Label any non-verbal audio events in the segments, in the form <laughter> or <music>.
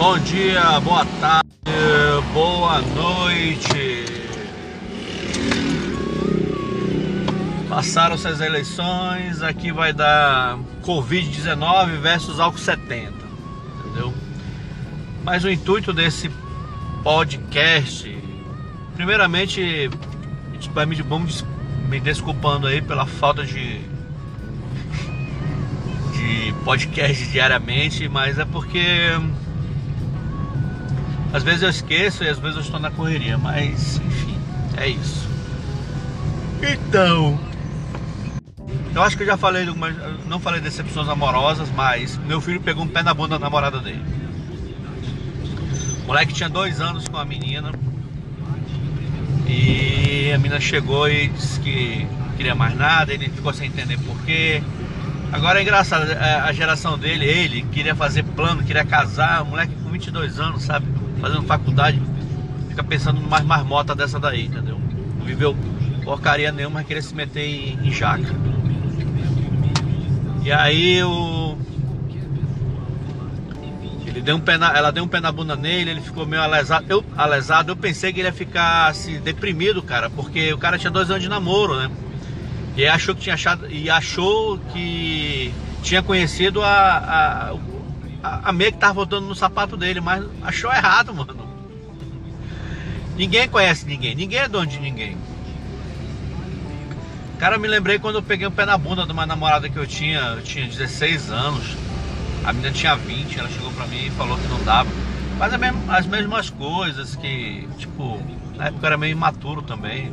Bom dia, boa tarde, boa noite. Passaram-se as eleições, aqui vai dar Covid-19 versus álcool 70, entendeu? Mas o intuito desse podcast, primeiramente, vamos me desculpando aí pela falta de, de podcast diariamente, mas é porque às vezes eu esqueço e às vezes eu estou na correria, mas enfim, é isso. Então, eu acho que eu já falei, não falei decepções amorosas, mas meu filho pegou um pé na bunda da namorada dele. O moleque tinha dois anos com a menina e a menina chegou e disse que queria mais nada, ele ficou sem entender porquê. Agora é engraçado, é, a geração dele, ele queria fazer plano, queria casar, um moleque com 22 anos, sabe? Fazendo faculdade, fica pensando mais marmota dessa daí, entendeu? Não viveu porcaria nenhuma, mas queria se meter em, em jaca. E aí o. Ele deu um pé na, ela deu um pé na bunda nele, ele ficou meio alesado. Eu, alesado, eu pensei que ele ia ficar assim, deprimido, cara, porque o cara tinha dois anos de namoro, né? E achou que tinha achado. E achou que tinha conhecido a, a, a, meia que tava voltando no sapato dele, mas achou errado, mano. Ninguém conhece ninguém, ninguém é dono de ninguém. Cara, eu me lembrei quando eu peguei o pé na bunda de uma namorada que eu tinha, eu tinha 16 anos, a menina tinha 20, ela chegou pra mim e falou que não dava. Mas as mesmas coisas que, tipo, na época eu era meio imaturo também.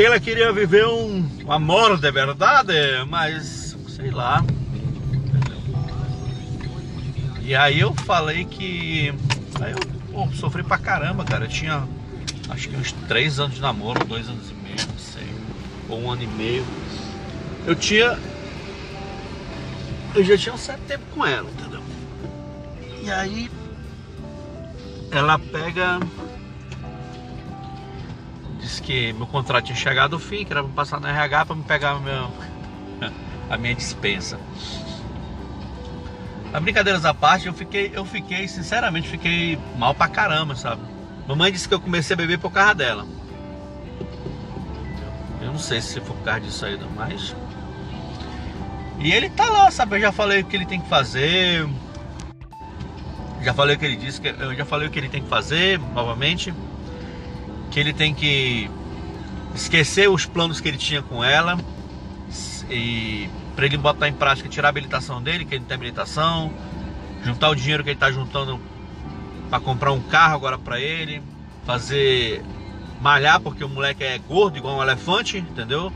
Ela queria viver um, um amor de verdade, mas sei lá. E aí eu falei que. Aí eu pô, sofri pra caramba, cara. Eu tinha acho que uns 3 anos de namoro, 2 anos e meio, não sei. Ou um ano e meio. Eu tinha. Eu já tinha um certo tempo com ela, entendeu? E aí. Ela pega disse que meu contrato tinha chegado ao fim, que era pra passar no RH para me pegar meu, <laughs> a minha dispensa. A brincadeiras à parte, eu fiquei, eu fiquei, sinceramente, fiquei mal pra caramba, sabe? Mamãe disse que eu comecei a beber por causa dela. Eu não sei se foi por causa disso aí, não, mas. E ele tá lá, sabe? Eu já falei o que ele tem que fazer. Já falei o que ele disse, eu já falei o que ele tem que fazer novamente que ele tem que esquecer os planos que ele tinha com ela e para ele botar em prática tirar a habilitação dele, que ele não tem habilitação, juntar o dinheiro que ele está juntando para comprar um carro agora para ele, fazer malhar porque o moleque é gordo igual um elefante, entendeu?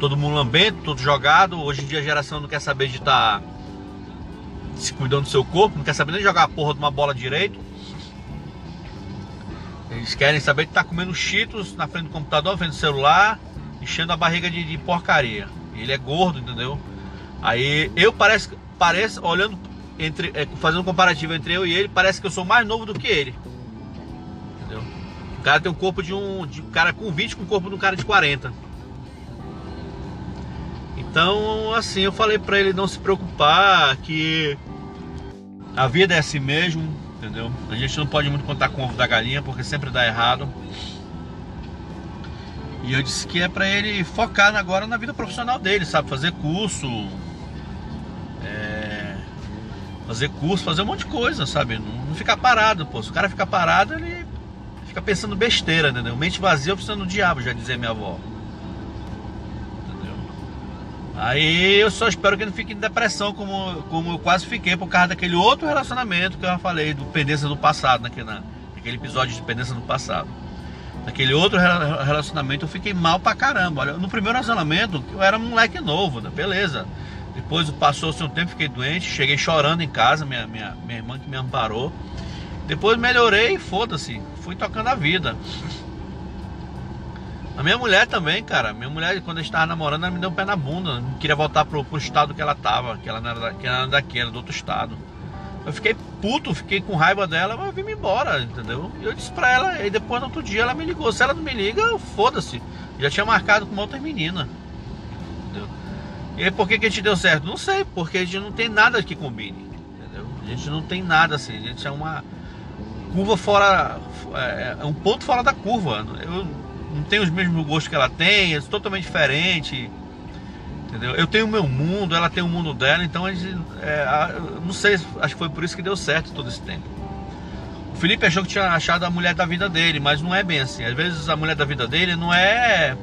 Todo mundo lambento, todo jogado. Hoje em dia a geração não quer saber de estar tá se cuidando do seu corpo, não quer saber nem jogar a porra de uma bola direito. Eles querem saber que tá comendo cheetos na frente do computador, vendo celular, enchendo a barriga de, de porcaria. Ele é gordo, entendeu? Aí eu parece, parece olhando entre, é, fazendo um comparativo entre eu e ele, parece que eu sou mais novo do que ele. Entendeu? O cara tem um corpo de um, de um cara com 20 com o corpo de um cara de 40. Então, assim, eu falei para ele não se preocupar, que a vida é assim mesmo, entendeu? A gente não pode muito contar com o ovo da galinha porque sempre dá errado. E eu disse que é para ele focar agora na vida profissional dele, sabe? Fazer curso, é... fazer curso, fazer um monte de coisa, sabe? Não, não ficar parado, pô. Se o cara ficar parado, ele fica pensando besteira, entendeu? Mente vazia precisando do diabo, já dizia minha avó. Aí eu só espero que não fique em depressão como, como eu quase fiquei por causa daquele outro relacionamento que eu já falei, do pendência do passado, naquele, naquele episódio de pendência do passado. Naquele outro relacionamento eu fiquei mal pra caramba. Olha, no primeiro relacionamento eu era um moleque novo, né? beleza. Depois passou-se um tempo, fiquei doente, cheguei chorando em casa, minha, minha, minha irmã que me amparou. Depois melhorei e foda-se, fui tocando a vida. A minha mulher também, cara. Minha mulher, quando eu estava namorando, ela me deu um pé na bunda. Não queria voltar pro, pro estado que ela tava, que ela não era, ela era do outro estado. Eu fiquei puto, fiquei com raiva dela, mas eu vim embora, entendeu? E eu disse pra ela, e depois no outro dia ela me ligou. Se ela não me liga, foda-se. Já tinha marcado com uma outra menina. Entendeu? E aí, por que, que a gente deu certo? Não sei, porque a gente não tem nada que combine. Entendeu? A gente não tem nada assim. A gente é uma curva fora. É, é um ponto fora da curva. Eu não tenho os mesmos gostos que ela tem, é totalmente diferente. Entendeu? Eu tenho o meu mundo, ela tem o mundo dela, então a gente. É, não sei, acho que foi por isso que deu certo todo esse tempo. O Felipe achou que tinha achado a mulher da vida dele, mas não é bem assim. Às vezes a mulher da vida dele não é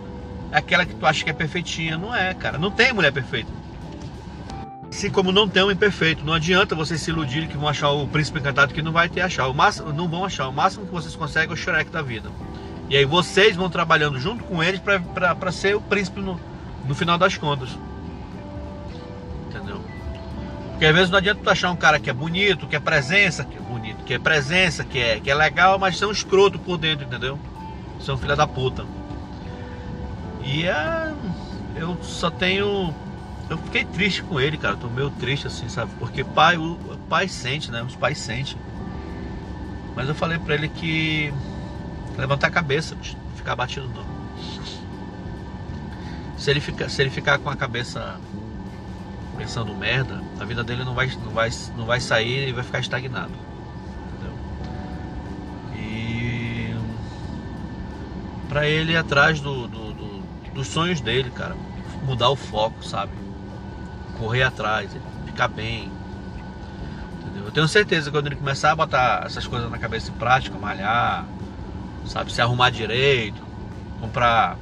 aquela que tu acha que é perfeitinha. Não é, cara. Não tem mulher perfeita. Assim como não tem homem perfeito. Não adianta vocês se iludirem que vão achar o príncipe encantado que não vai ter achar. O máximo, não vão achar. O máximo que vocês conseguem é o Shrek da vida. E aí vocês vão trabalhando junto com eles para ser o príncipe no, no final das contas. Entendeu? Porque às vezes não adianta tu achar um cara que é bonito, que é presença, que é bonito, que é presença, que é, que é legal, mas um escroto por dentro, entendeu? Ser um filho da puta. E é, eu só tenho. Eu fiquei triste com ele, cara. Tô meio triste assim, sabe? Porque pai, o pai sente, né? Os pais sentem. Mas eu falei pra ele que levantar a cabeça, ficar batido não. Se ele, fica, se ele ficar com a cabeça pensando merda, a vida dele não vai, não vai, não vai sair e vai ficar estagnado. Entendeu? E para ele ir atrás do, do dos sonhos dele, cara. Mudar o foco, sabe? Correr atrás, ficar bem. Entendeu? Eu tenho certeza que quando ele começar a botar essas coisas na cabeça em prática, malhar, sabe, se arrumar direito, comprar.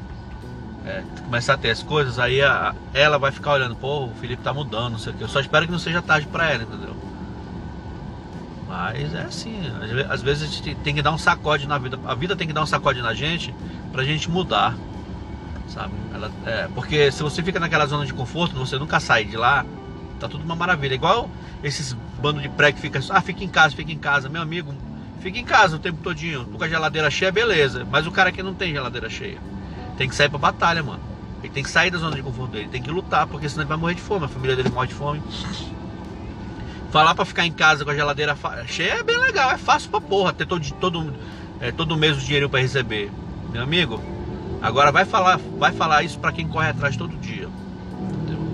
É, começar a ter as coisas, aí a, ela vai ficar olhando, pô, o Felipe tá mudando, não sei o que. Eu só espero que não seja tarde para ela, entendeu? Mas é assim, às vezes a gente tem que dar um sacode na vida. A vida tem que dar um sacode na gente pra gente mudar sabe? Ela, é, porque se você fica naquela zona de conforto, você nunca sai de lá, tá tudo uma maravilha. Igual esses bandos de pré que fica, ah, fica em casa, fica em casa, meu amigo, fica em casa o tempo todinho, com a geladeira cheia, beleza. Mas o cara que não tem geladeira cheia, tem que sair pra batalha, mano. Ele tem que sair da zona de conforto dele, tem que lutar, porque senão ele vai morrer de fome, a família dele morre de fome. Falar pra ficar em casa com a geladeira cheia é bem legal, é fácil pra porra, ter todo, todo, é, todo mês o dinheiro para receber. Meu amigo, Agora vai falar, vai falar isso para quem corre atrás todo dia.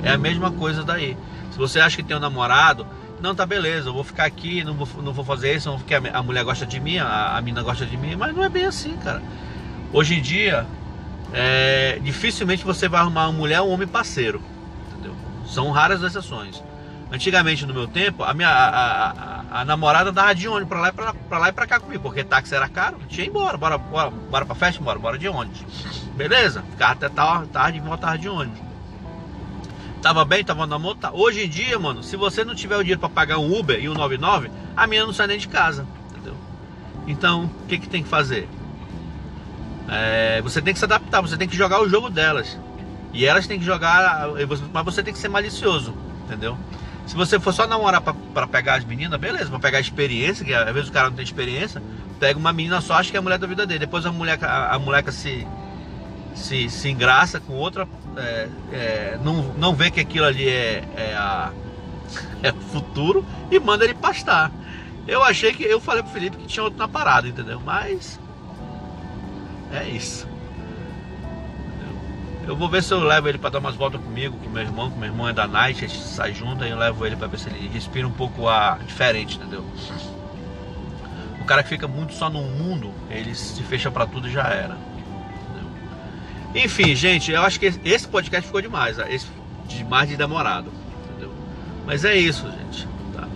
É a mesma coisa daí. Se você acha que tem um namorado, não, tá beleza, eu vou ficar aqui, não vou, não vou fazer isso, porque a, mulher gosta de mim, a, a mina gosta de mim, mas não é bem assim, cara. Hoje em dia, é, dificilmente você vai arrumar uma mulher ou um homem parceiro. Entendeu? São raras exceções. Antigamente, no meu tempo, a minha a, a, a namorada andava de ônibus pra lá, e pra, pra lá e pra cá comigo, porque táxi era caro, tinha embora, bora, bora, bora pra festa, bora, bora de ônibus. Beleza? Ficava até tarde e voltava de ônibus. Tava bem, tava na moto. Tá. Hoje em dia, mano, se você não tiver o dinheiro pra pagar um Uber e um 99, a minha não sai nem de casa, entendeu? Então, o que que tem que fazer? É, você tem que se adaptar, você tem que jogar o jogo delas. E elas têm que jogar, mas você tem que ser malicioso, entendeu? Se você for só namorar para pegar as meninas, beleza, para pegar experiência, que às vezes o cara não tem experiência, pega uma menina só, acha que é a mulher da vida dele. Depois a mulher, a, a moleca se, se, se engraça com outra, é, é, não, não vê que aquilo ali é, é, a, <laughs> é futuro e manda ele pastar. Eu achei que, eu falei pro Felipe que tinha outro na parada, entendeu? Mas é isso. Eu vou ver se eu levo ele para dar umas voltas comigo, com meu irmão, que meu irmão é da Night, a gente sai junto, aí eu levo ele para ver se ele respira um pouco a diferente, entendeu? O cara que fica muito só num mundo, ele se fecha para tudo e já era. Enfim, gente, eu acho que esse podcast ficou demais, esse demais de demorado, entendeu? Mas é isso, gente. Tá?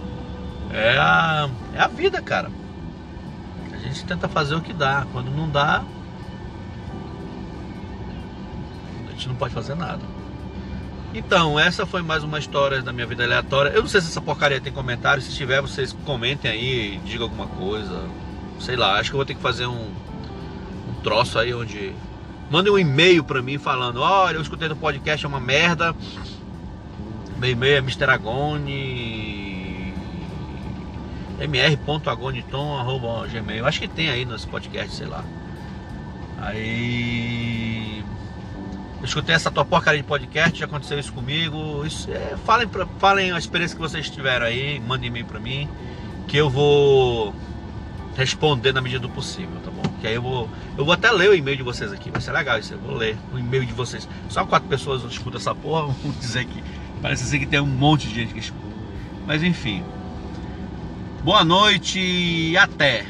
É a, é a vida, cara. A gente tenta fazer o que dá. Quando não dá, gente não pode fazer nada. Então, essa foi mais uma história da minha vida aleatória. Eu não sei se essa porcaria tem comentário. Se tiver, vocês comentem aí, digam alguma coisa. Sei lá, acho que eu vou ter que fazer um, um troço aí onde. Mandem um e-mail pra mim falando: Olha, eu escutei no podcast, é uma merda. Meu e-mail é mragone mr.agoniton.gmail. Acho que tem aí nesse podcast, sei lá. Aí eu escutei essa tua porcaria de podcast, já aconteceu isso comigo. Isso, é, falem, pra, falem a experiência que vocês tiveram aí, mandem e-mail pra mim, que eu vou responder na medida do possível, tá bom? Que aí eu vou, eu vou até ler o e-mail de vocês aqui. Vai ser legal isso. Eu vou ler o e-mail de vocês. Só quatro pessoas escutam essa porra. <laughs> Vamos dizer que parece assim que tem um monte de gente que escuta. Mas enfim. Boa noite e até.